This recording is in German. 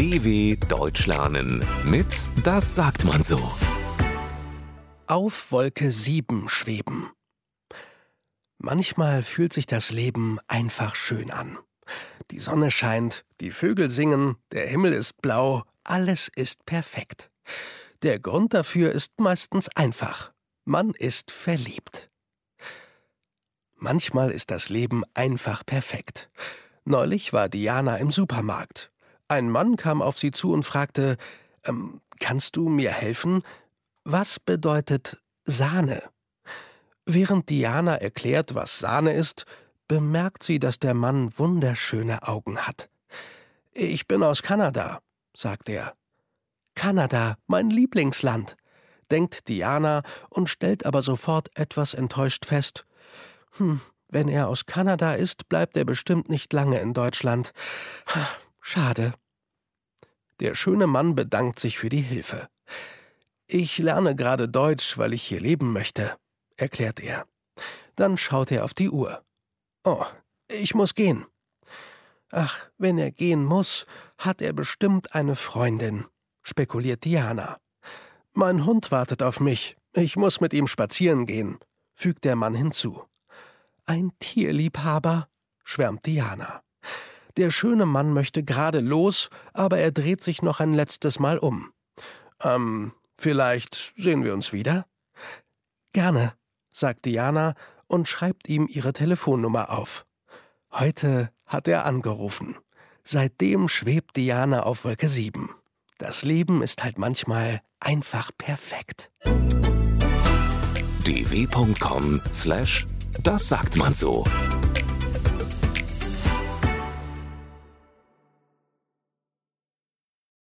DW Deutsch lernen mit Das sagt man so. Auf Wolke 7 schweben. Manchmal fühlt sich das Leben einfach schön an. Die Sonne scheint, die Vögel singen, der Himmel ist blau, alles ist perfekt. Der Grund dafür ist meistens einfach. Man ist verliebt. Manchmal ist das Leben einfach perfekt. Neulich war Diana im Supermarkt. Ein Mann kam auf sie zu und fragte, ähm, kannst du mir helfen? Was bedeutet Sahne? Während Diana erklärt, was Sahne ist, bemerkt sie, dass der Mann wunderschöne Augen hat. Ich bin aus Kanada, sagt er. Kanada, mein Lieblingsland, denkt Diana und stellt aber sofort etwas enttäuscht fest. Hm, wenn er aus Kanada ist, bleibt er bestimmt nicht lange in Deutschland. Schade. Der schöne Mann bedankt sich für die Hilfe. Ich lerne gerade Deutsch, weil ich hier leben möchte, erklärt er. Dann schaut er auf die Uhr. Oh, ich muss gehen. Ach, wenn er gehen muss, hat er bestimmt eine Freundin, spekuliert Diana. Mein Hund wartet auf mich. Ich muss mit ihm spazieren gehen, fügt der Mann hinzu. Ein Tierliebhaber, schwärmt Diana. Der schöne Mann möchte gerade los, aber er dreht sich noch ein letztes Mal um. Ähm, vielleicht sehen wir uns wieder? Gerne, sagt Diana und schreibt ihm ihre Telefonnummer auf. Heute hat er angerufen. Seitdem schwebt Diana auf Wolke 7. Das Leben ist halt manchmal einfach perfekt. dw.com/das sagt man so.